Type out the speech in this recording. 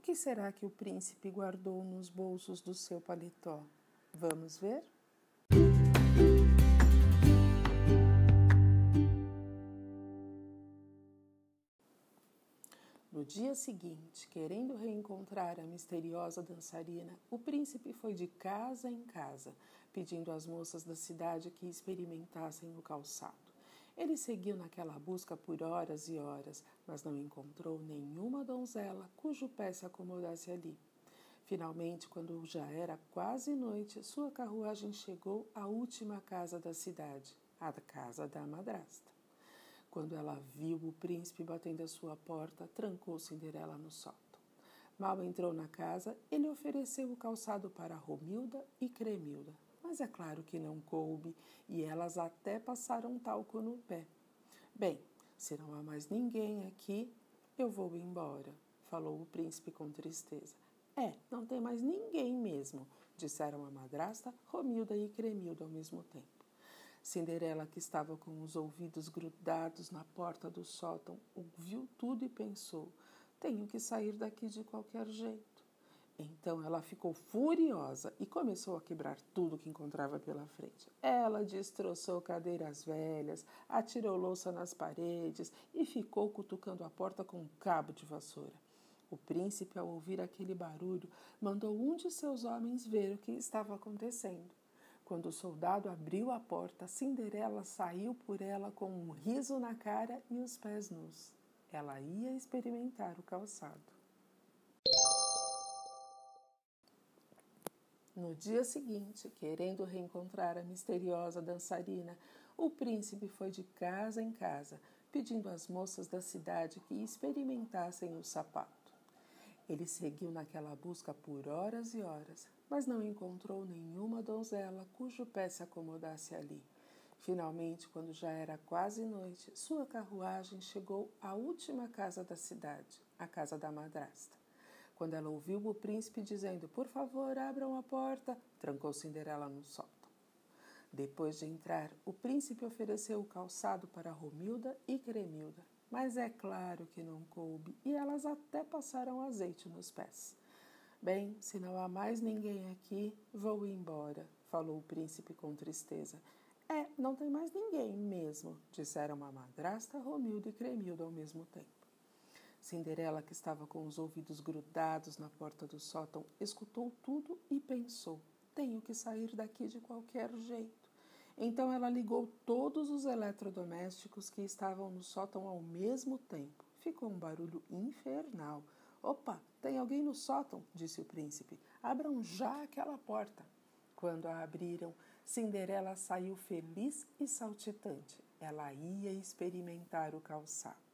O que será que o príncipe guardou nos bolsos do seu paletó? Vamos ver? No dia seguinte, querendo reencontrar a misteriosa dançarina, o príncipe foi de casa em casa, pedindo às moças da cidade que experimentassem o calçado. Ele seguiu naquela busca por horas e horas, mas não encontrou nenhuma donzela cujo pé se acomodasse ali. Finalmente, quando já era quase noite, sua carruagem chegou à última casa da cidade, a casa da madrasta. Quando ela viu o príncipe batendo à sua porta, trancou Cinderela no sótão. Mal entrou na casa, ele ofereceu o calçado para Romilda e Cremilda, mas é claro que não coube e elas até passaram talco no pé. Bem, se não há mais ninguém aqui, eu vou embora, falou o príncipe com tristeza. É, não tem mais ninguém mesmo, disseram a madrasta, Romilda e Cremilda ao mesmo tempo. Cinderela, que estava com os ouvidos grudados na porta do sótão, ouviu tudo e pensou: tenho que sair daqui de qualquer jeito. Então ela ficou furiosa e começou a quebrar tudo que encontrava pela frente. Ela destroçou cadeiras velhas, atirou louça nas paredes e ficou cutucando a porta com um cabo de vassoura. O príncipe, ao ouvir aquele barulho, mandou um de seus homens ver o que estava acontecendo. Quando o soldado abriu a porta, Cinderela saiu por ela com um riso na cara e os pés nus. Ela ia experimentar o calçado. No dia seguinte, querendo reencontrar a misteriosa dançarina, o príncipe foi de casa em casa, pedindo às moças da cidade que experimentassem o sapato. Ele seguiu naquela busca por horas e horas, mas não encontrou nenhuma donzela cujo pé se acomodasse ali. Finalmente, quando já era quase noite, sua carruagem chegou à última casa da cidade, a casa da madrasta. Quando ela ouviu o príncipe dizendo: Por favor, abram a porta, trancou Cinderela no sótão. Depois de entrar, o príncipe ofereceu o calçado para Romilda e Cremilda, mas é claro que não coube e elas até passaram azeite nos pés. Bem, se não há mais ninguém aqui, vou embora, falou o príncipe com tristeza. É, não tem mais ninguém mesmo, disseram a madrasta, Romilda e Cremilda ao mesmo tempo. Cinderela, que estava com os ouvidos grudados na porta do sótão, escutou tudo e pensou: tenho que sair daqui de qualquer jeito. Então ela ligou todos os eletrodomésticos que estavam no sótão ao mesmo tempo. Ficou um barulho infernal. Opa, tem alguém no sótão, disse o príncipe. Abram já aquela porta. Quando a abriram, Cinderela saiu feliz e saltitante. Ela ia experimentar o calçado.